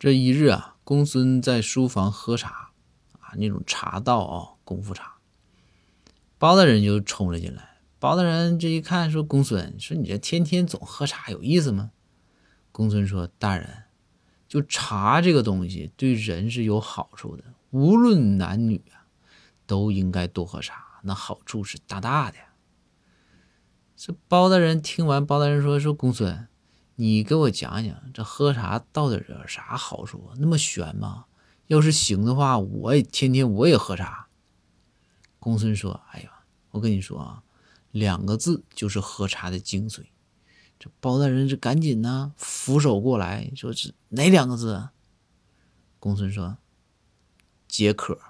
这一日啊，公孙在书房喝茶啊，那种茶道啊，功夫茶。包大人就冲了进来。包大人这一看，说：“公孙，说你这天天总喝茶，有意思吗？”公孙说：“大人，就茶这个东西对人是有好处的，无论男女啊，都应该多喝茶，那好处是大大的。”这包大人听完，包大人说：“说公孙。”你给我讲讲，这喝茶到底有啥好处？那么玄吗？要是行的话，我也天天我也喝茶。公孙说：“哎呀，我跟你说啊，两个字就是喝茶的精髓。”这包大人这赶紧呢俯首过来说：“是哪两个字？”公孙说：“解渴。”